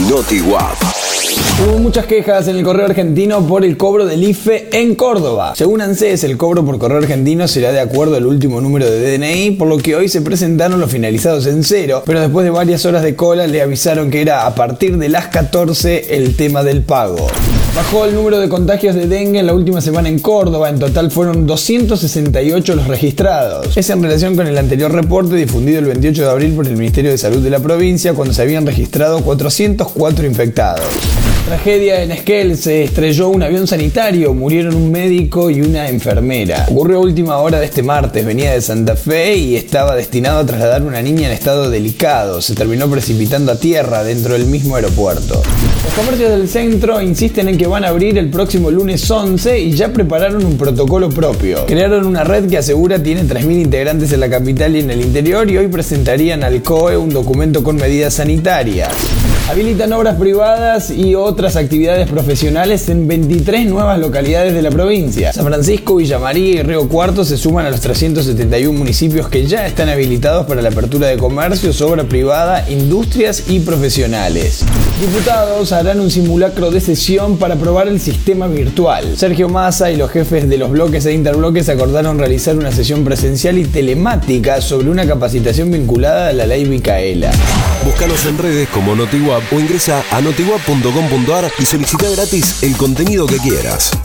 NotiWap. Hubo muchas quejas en el correo argentino por el cobro del IFE en Córdoba. Según ANSES, el cobro por correo argentino será de acuerdo al último número de DNI, por lo que hoy se presentaron los finalizados en cero, pero después de varias horas de cola le avisaron que era a partir de las 14 el tema del pago. Bajó el número de contagios de dengue en la última semana en Córdoba, en total fueron 268 los registrados. Es en relación con el anterior reporte difundido el 28 de abril por el Ministerio de Salud de la provincia, cuando se habían registrado 404 infectados. Tragedia en Esquel, se estrelló un avión sanitario, murieron un médico y una enfermera. Ocurrió a última hora de este martes, venía de Santa Fe y estaba destinado a trasladar una niña en estado delicado. Se terminó precipitando a tierra dentro del mismo aeropuerto. Los comercios del centro insisten en que van a abrir el próximo lunes 11 y ya prepararon un protocolo propio. Crearon una red que asegura tiene 3.000 integrantes en la capital y en el interior y hoy presentarían al COE un documento con medidas sanitarias. Habilitan obras privadas y otras actividades profesionales en 23 nuevas localidades de la provincia. San Francisco, Villa María y Río Cuarto se suman a los 371 municipios que ya están habilitados para la apertura de comercios, obra privada, industrias y profesionales. Diputados harán un simulacro de sesión para probar el sistema virtual. Sergio Massa y los jefes de los bloques e interbloques acordaron realizar una sesión presencial y telemática sobre una capacitación vinculada a la ley Micaela. Búscanos en redes como O ingresa a notiwap.com.ar y solicita gratis el contenido que quieras.